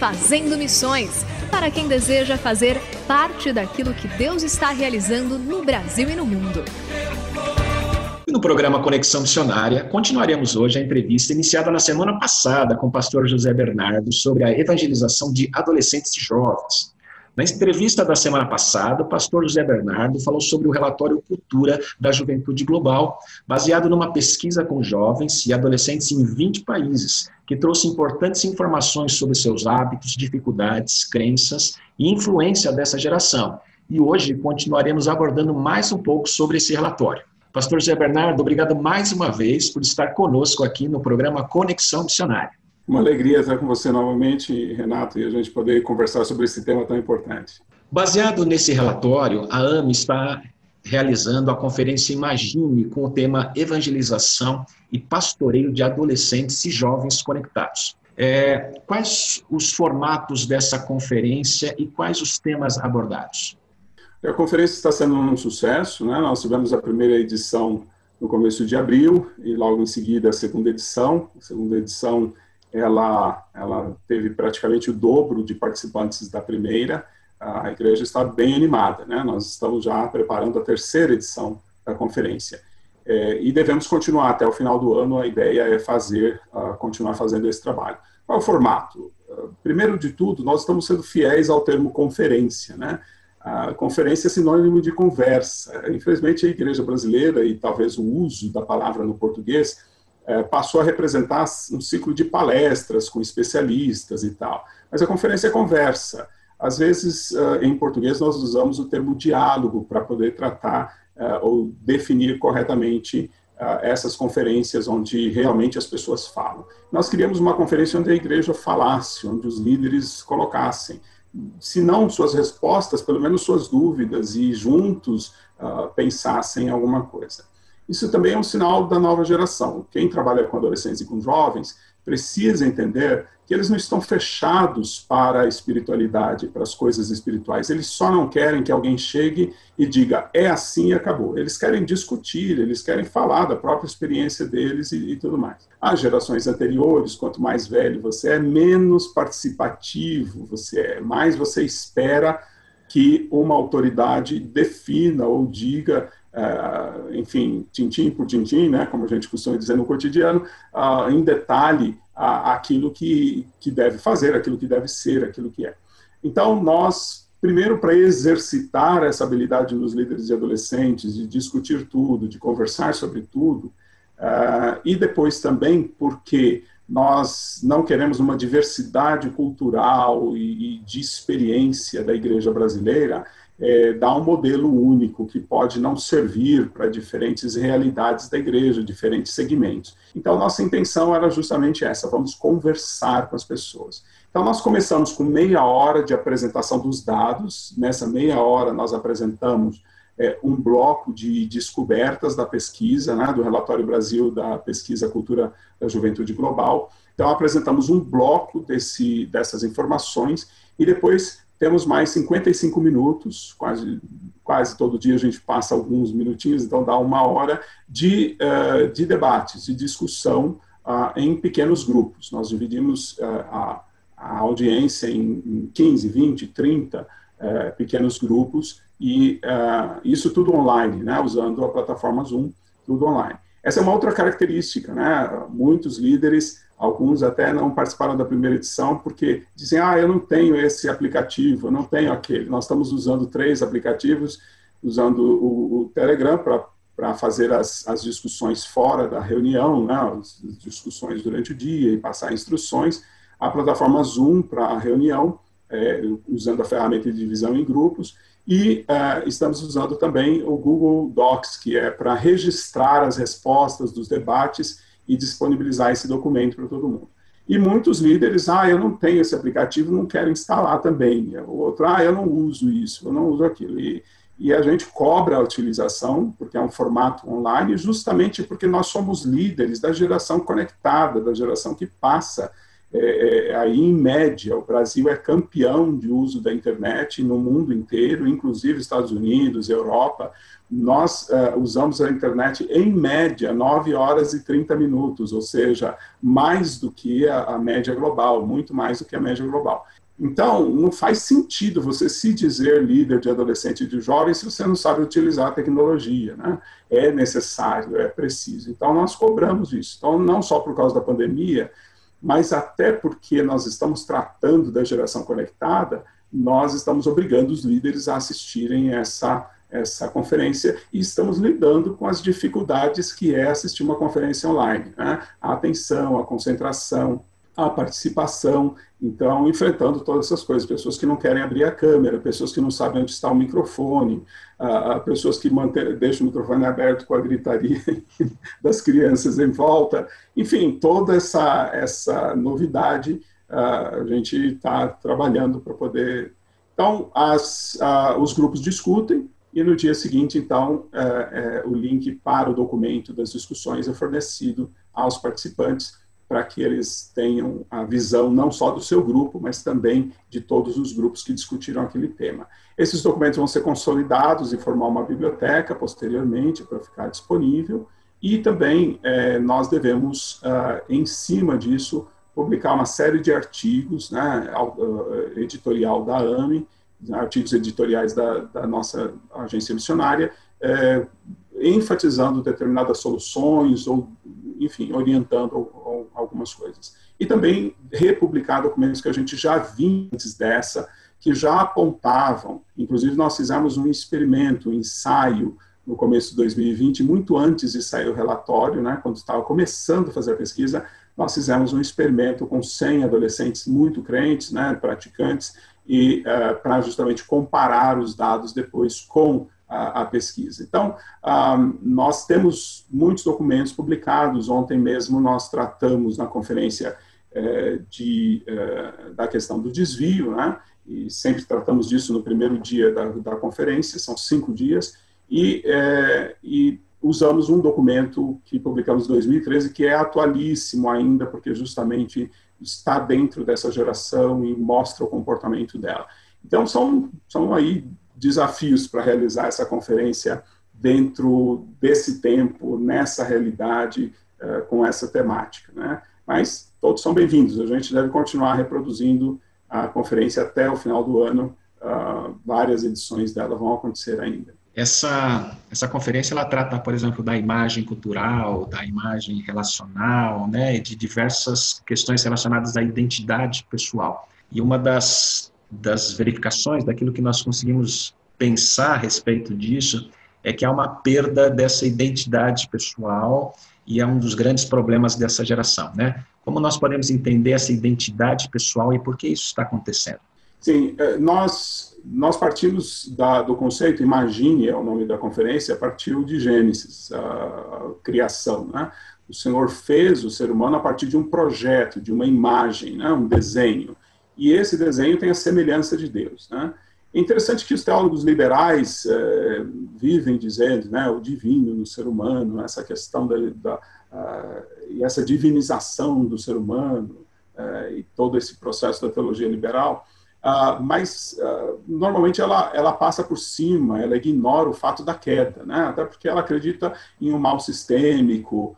Fazendo Missões para quem deseja fazer parte daquilo que Deus está realizando no Brasil e no mundo. No programa Conexão Missionária, continuaremos hoje a entrevista iniciada na semana passada com o pastor José Bernardo sobre a evangelização de adolescentes e jovens. Na entrevista da semana passada, o pastor José Bernardo falou sobre o relatório Cultura da Juventude Global, baseado numa pesquisa com jovens e adolescentes em 20 países, que trouxe importantes informações sobre seus hábitos, dificuldades, crenças e influência dessa geração. E hoje continuaremos abordando mais um pouco sobre esse relatório. Pastor José Bernardo, obrigado mais uma vez por estar conosco aqui no programa Conexão Missionária. Uma alegria estar com você novamente, Renato, e a gente poder conversar sobre esse tema tão importante. Baseado nesse relatório, a AME está realizando a conferência Imagine com o tema Evangelização e Pastoreio de Adolescentes e Jovens Conectados. É, quais os formatos dessa conferência e quais os temas abordados? A conferência está sendo um sucesso, né? Nós tivemos a primeira edição no começo de abril e logo em seguida a segunda edição. A segunda edição ela, ela teve praticamente o dobro de participantes da primeira. A igreja está bem animada, né? Nós estamos já preparando a terceira edição da conferência. É, e devemos continuar até o final do ano. A ideia é fazer, uh, continuar fazendo esse trabalho. Qual é o formato? Uh, primeiro de tudo, nós estamos sendo fiéis ao termo conferência, né? A conferência é sinônimo de conversa. Infelizmente, a igreja brasileira e talvez o uso da palavra no português é, passou a representar um ciclo de palestras com especialistas e tal. Mas a conferência é conversa. Às vezes, uh, em português, nós usamos o termo diálogo para poder tratar uh, ou definir corretamente essas conferências onde realmente as pessoas falam. Nós criamos uma conferência onde a igreja falasse, onde os líderes colocassem, se não suas respostas, pelo menos suas dúvidas, e juntos pensassem em alguma coisa. Isso também é um sinal da nova geração. Quem trabalha com adolescentes e com jovens precisa entender que eles não estão fechados para a espiritualidade, para as coisas espirituais. Eles só não querem que alguém chegue e diga é assim e acabou. Eles querem discutir, eles querem falar da própria experiência deles e, e tudo mais. As gerações anteriores, quanto mais velho você é, menos participativo você é, mais você espera que uma autoridade defina ou diga Uh, enfim, tintim por tintim, né, como a gente costuma dizer no cotidiano, uh, em detalhe uh, aquilo que, que deve fazer, aquilo que deve ser, aquilo que é. Então, nós, primeiro, para exercitar essa habilidade nos líderes e adolescentes, de discutir tudo, de conversar sobre tudo, e depois também porque nós não queremos uma diversidade cultural e, e de experiência da igreja brasileira, é, dá um modelo único que pode não servir para diferentes realidades da igreja, diferentes segmentos. Então, nossa intenção era justamente essa: vamos conversar com as pessoas. Então, nós começamos com meia hora de apresentação dos dados. Nessa meia hora, nós apresentamos é, um bloco de descobertas da pesquisa, né, do Relatório Brasil da Pesquisa Cultura da Juventude Global. Então, apresentamos um bloco desse, dessas informações e depois temos mais 55 minutos, quase, quase todo dia a gente passa alguns minutinhos, então dá uma hora de, uh, de debates, de discussão uh, em pequenos grupos. Nós dividimos uh, a, a, audiência em, em 15, 20, 30 pequenos grupos e isso tudo online, né, usando a plataforma Zoom, tudo online. Essa é uma outra característica, né? Muitos líderes Alguns até não participaram da primeira edição porque dizem: ah, eu não tenho esse aplicativo, eu não tenho aquele. Nós estamos usando três aplicativos, usando o, o Telegram para fazer as, as, discussões fora da reunião, né, as discussões durante o dia e passar instruções. A plataforma Zoom para a reunião, é, usando a ferramenta de divisão em grupos. E uh, estamos usando também o Google Docs, que é para registrar as respostas dos debates e disponibilizar esse documento para todo mundo. E muitos líderes, ah, eu não tenho esse aplicativo, não quero instalar também. O outro, ah, eu não uso isso, eu não uso aquilo. E, e a gente cobra a utilização, porque é um formato online, justamente porque nós somos líderes da geração conectada, da geração que passa. É, é, aí, em média, o Brasil é campeão de uso da internet no mundo inteiro, inclusive Estados Unidos, Europa nós uh, usamos a internet em média 9 horas e 30 minutos, ou seja, mais do que a, a, média global, muito mais do que a média global. Então, não faz sentido você se dizer líder de adolescente e de jovem se você não sabe utilizar a tecnologia, né? É necessário, é preciso. Então, nós cobramos isso. Então, não só por causa da pandemia, mas até porque nós estamos tratando da geração conectada, nós estamos obrigando os líderes a assistirem essa essa conferência e estamos lidando com as dificuldades que é assistir uma conferência online. Né? A atenção, a concentração, a participação, então, enfrentando todas essas coisas. Pessoas que não querem abrir a câmera, pessoas que não sabem onde está o microfone, uh, pessoas que deixam o microfone aberto com a gritaria das crianças em volta. Enfim, toda essa, essa novidade uh, a gente está trabalhando para poder. Então, as, os grupos discutem, e no dia seguinte, então, é, é, o link para o documento das discussões é fornecido aos participantes para que eles tenham a visão não só do seu grupo, mas também de todos os grupos que discutiram aquele tema. Esses documentos vão ser consolidados e formar uma biblioteca posteriormente para ficar disponível, e também é, nós devemos, uh, em cima disso, publicar uma série de artigos, né, editorial da AME, artigos editoriais da, da nossa agência missionária, é, enfatizando determinadas soluções ou, enfim, orientando algumas coisas. E também republicar documentos que a gente já viu antes dessa, que já apontavam, inclusive nós fizemos um experimento, um ensaio, no começo de 2020, muito antes de sair o relatório, né, quando estava começando a fazer a pesquisa, nós fizemos um experimento com 100 adolescentes muito crentes, né, praticantes, e uh, para justamente comparar os dados depois com a, a pesquisa. Então, um, nós temos muitos documentos publicados. Ontem mesmo nós tratamos na conferência uh, de, uh, da questão do desvio, né? e sempre tratamos disso no primeiro dia da, da conferência, são cinco dias, e, e usamos um documento que publicamos em 2013, que é atualíssimo ainda, porque justamente está dentro dessa geração e mostra o comportamento dela. Então, são, são aí desafios para realizar essa conferência dentro desse tempo, nessa realidade, uh, com essa temática. Né? Mas todos são bem-vindos, a gente deve continuar reproduzindo a conferência até o final do ano, uh, várias edições dela vão acontecer ainda. Essa, essa conferência ela trata, por exemplo, da imagem cultural, da imagem relacional, né, de diversas questões relacionadas à identidade pessoal. E uma das, das verificações daquilo que nós conseguimos pensar a respeito disso é que há uma perda dessa identidade pessoal e é um dos grandes problemas dessa geração, né? Como nós podemos entender essa identidade pessoal e por que isso está acontecendo? Sim, eh, nós nós partimos da, do conceito, imagine é o nome da conferência, partiu de Gênesis, a, criação. Né? O Senhor fez o ser humano a partir de um projeto, de uma imagem, né? um desenho. E esse desenho tem a semelhança de Deus. Né? É interessante que os teólogos liberais é, vivem dizendo, né, o divino no ser humano, essa questão da, da uh, essa divinização do ser humano uh, e todo esse processo da teologia liberal, uh, mas normalmente ela, ela passa por cima, ela ignora o fato da queda, né, até porque ela acredita em um mal sistêmico,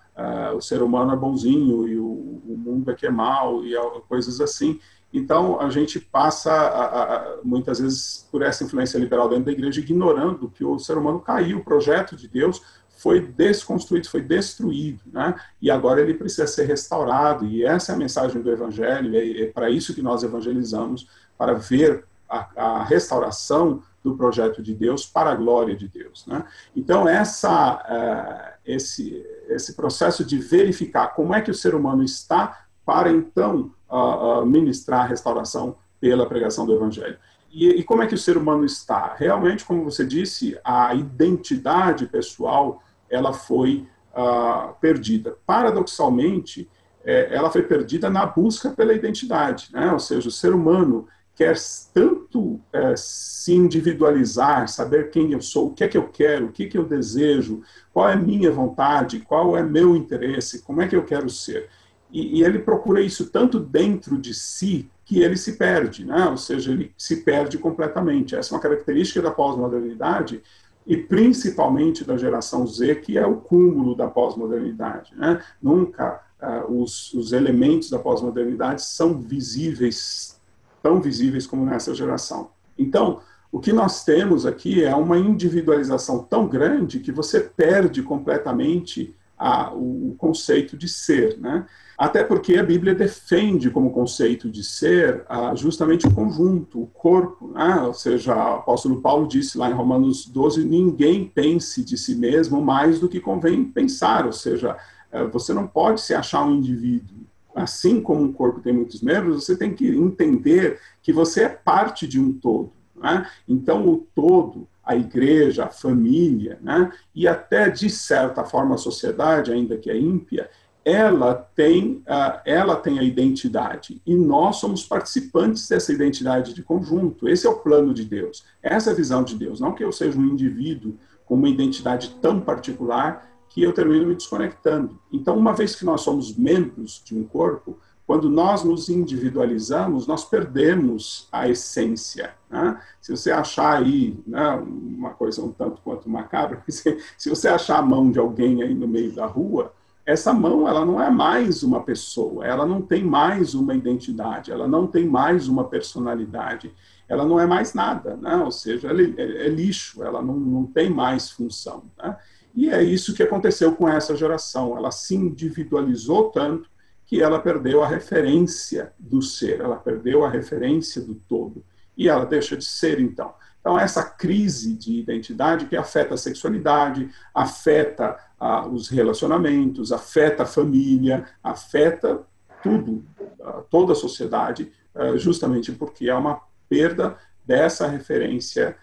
o ser humano é bonzinho e o, o mundo é que é mal e coisas assim. Então, a gente passa, a, a, muitas vezes, por essa influência liberal dentro da igreja, ignorando que o ser humano caiu, o projeto de Deus foi desconstruído, foi destruído, né? E agora ele precisa ser restaurado. E essa é a mensagem do Evangelho, é, é para isso que nós evangelizamos, para ver a, a, restauração do projeto de Deus para a glória de Deus, né? Então, essa, uh, esse, esse processo de verificar como é que o ser humano está para então uh, ministrar a restauração pela pregação do Evangelho. E, e, como é que o ser humano está? Realmente, como você disse, a identidade pessoal ela foi uh, perdida. Paradoxalmente, é, ela foi perdida na busca pela identidade, né? Ou seja, o ser humano quer tanto é, se individualizar, saber quem eu sou, o que é que eu quero, o que, é que eu desejo, qual é minha vontade, qual é meu interesse, como é que eu quero ser. E, e, ele procura isso tanto dentro de si que ele se perde, né? ou seja, ele se perde completamente. Essa é uma característica da pós-modernidade e principalmente da geração Z, que é o cúmulo da pós-modernidade. Né? Nunca uh, os, os elementos da pós-modernidade são visíveis, tão visíveis como nessa geração. Então, o que nós temos aqui é uma individualização tão grande que você perde completamente a, o, o conceito de ser, né? Até porque a Bíblia defende como conceito de ser justamente o conjunto, o corpo. Né? Ou seja, o apóstolo Paulo disse lá em Romanos 12: ninguém pense de si mesmo mais do que convém pensar. Ou seja, eh, você não pode se achar um indivíduo. Assim como um corpo tem muitos membros, você tem que entender que você é parte de um todo. Né? Então, o todo, a igreja, a família, né? e até, de certa forma, a sociedade, ainda que é ímpia, ela tem, ela tem a identidade e nós somos participantes dessa identidade de conjunto. Esse é o plano de Deus, essa é a visão de Deus. Não que eu seja um indivíduo com uma identidade tão particular que eu termino me desconectando. Então, uma vez que nós somos membros de um corpo, quando nós nos individualizamos, nós perdemos a essência. Né? Se você achar aí né, uma coisa um tanto quanto macabra, se você achar a mão de alguém aí no meio da rua, essa mão ela não é mais uma pessoa, ela não tem mais uma identidade, ela não tem mais uma personalidade, ela não é mais nada, né? ou seja, ela é, é lixo, ela não, não tem mais função. Né? E é isso que aconteceu com essa geração, ela se individualizou tanto que ela perdeu a referência do ser, ela perdeu a referência do todo, e ela deixa de ser então. Então, essa crise de identidade que afeta a sexualidade, afeta ah, os relacionamentos, afeta a família, afeta tudo, ah, toda a sociedade, ah, justamente porque há uma perda dessa referência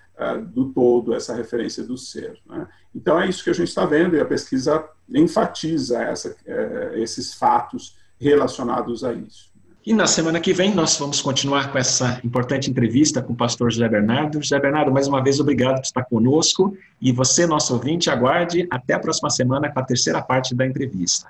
do todo, essa referência do ser. Né? Então, é isso que a gente está vendo e a pesquisa enfatiza essa, eh, esses fatos relacionados a isso. E na semana que vem nós vamos continuar com essa importante entrevista com o pastor José Bernardo. José Bernardo, mais uma vez, obrigado por estar conosco. E você, nosso ouvinte, aguarde até a próxima semana com a terceira parte da entrevista.